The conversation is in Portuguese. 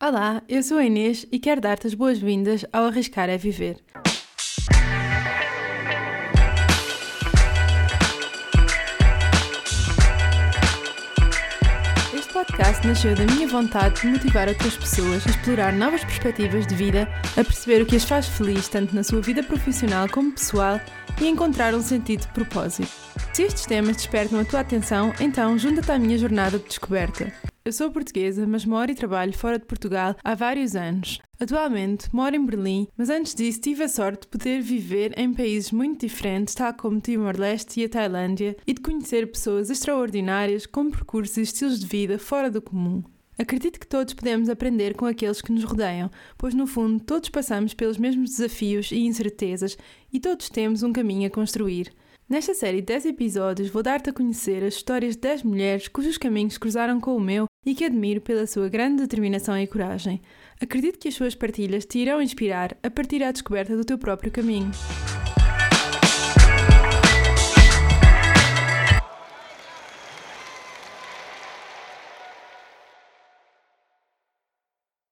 Olá, eu sou a Inês e quero dar-te as boas-vindas ao Arriscar é Viver. Este podcast nasceu da minha vontade de motivar outras pessoas a explorar novas perspectivas de vida, a perceber o que as faz feliz tanto na sua vida profissional como pessoal e encontrar um sentido de propósito. Se estes temas despertam a tua atenção, então junta-te à minha jornada de descoberta. Eu sou portuguesa, mas moro e trabalho fora de Portugal há vários anos. Atualmente moro em Berlim, mas antes disso tive a sorte de poder viver em países muito diferentes, tal como Timor-Leste e a Tailândia, e de conhecer pessoas extraordinárias com percursos e estilos de vida fora do comum. Acredito que todos podemos aprender com aqueles que nos rodeiam, pois no fundo todos passamos pelos mesmos desafios e incertezas e todos temos um caminho a construir. Nesta série de 10 episódios vou dar-te a conhecer as histórias de 10 mulheres cujos caminhos cruzaram com o meu e que admiro pela sua grande determinação e coragem. Acredito que as suas partilhas te irão inspirar a partir à descoberta do teu próprio caminho.